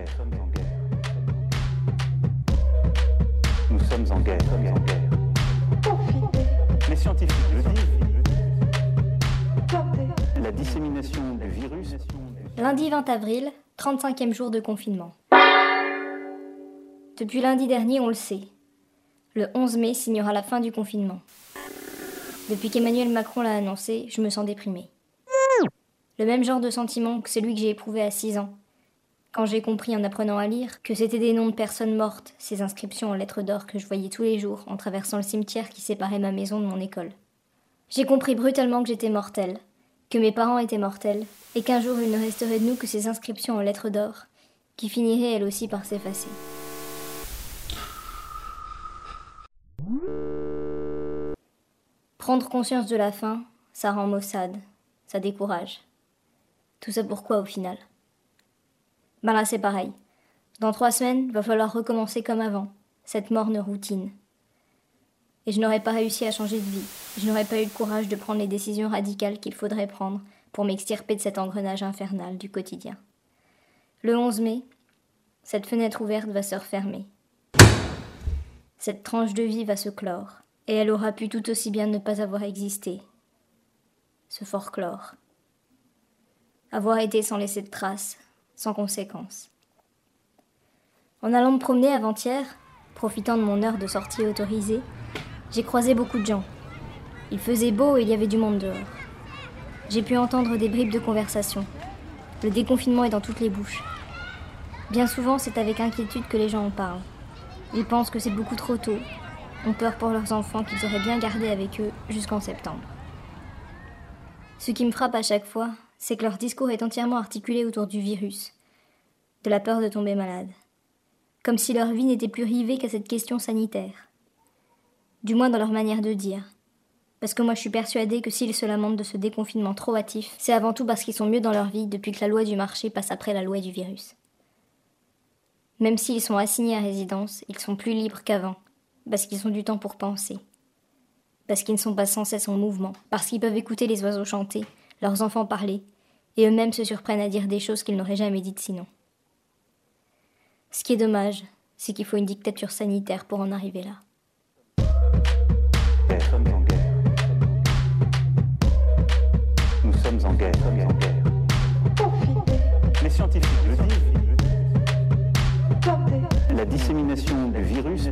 Nous sommes en guerre. Nous sommes en guerre. Les scientifiques le disent. La dissémination du virus. Lundi 20 avril, 35e jour de confinement. Depuis lundi dernier, on le sait. Le 11 mai signera la fin du confinement. Depuis qu'Emmanuel Macron l'a annoncé, je me sens déprimée. Le même genre de sentiment que celui que j'ai éprouvé à 6 ans, quand j'ai compris en apprenant à lire que c'était des noms de personnes mortes, ces inscriptions en lettres d'or que je voyais tous les jours en traversant le cimetière qui séparait ma maison de mon école. J'ai compris brutalement que j'étais mortelle, que mes parents étaient mortels, et qu'un jour il ne resterait de nous que ces inscriptions en lettres d'or, qui finiraient elles aussi par s'effacer. Prendre conscience de la fin, ça rend maussade, ça décourage. Tout ça pourquoi au final? Ben là c'est pareil. Dans trois semaines, va falloir recommencer comme avant, cette morne routine. Et je n'aurais pas réussi à changer de vie, je n'aurais pas eu le courage de prendre les décisions radicales qu'il faudrait prendre pour m'extirper de cet engrenage infernal du quotidien. Le 11 mai, cette fenêtre ouverte va se refermer. Cette tranche de vie va se clore, et elle aura pu tout aussi bien ne pas avoir existé. Ce folklore. Avoir été sans laisser de traces, sans conséquences. En allant me promener avant-hier, profitant de mon heure de sortie autorisée, j'ai croisé beaucoup de gens. Il faisait beau et il y avait du monde dehors. J'ai pu entendre des bribes de conversation. Le déconfinement est dans toutes les bouches. Bien souvent, c'est avec inquiétude que les gens en parlent. Ils pensent que c'est beaucoup trop tôt, ont peur pour leurs enfants qu'ils auraient bien gardés avec eux jusqu'en septembre. Ce qui me frappe à chaque fois, c'est que leur discours est entièrement articulé autour du virus, de la peur de tomber malade, comme si leur vie n'était plus rivée qu'à cette question sanitaire, du moins dans leur manière de dire. Parce que moi je suis persuadée que s'ils se lamentent de ce déconfinement trop hâtif, c'est avant tout parce qu'ils sont mieux dans leur vie depuis que la loi du marché passe après la loi du virus. Même s'ils sont assignés à résidence, ils sont plus libres qu'avant, parce qu'ils ont du temps pour penser, parce qu'ils ne sont pas sans cesse en mouvement, parce qu'ils peuvent écouter les oiseaux chanter, leurs enfants parler, et eux-mêmes se surprennent à dire des choses qu'ils n'auraient jamais dites sinon. Ce qui est dommage, c'est qu'il faut une dictature sanitaire pour en arriver là. Nous sommes en guerre. Nous sommes en guerre. Les scientifiques le disent. La dissémination du virus.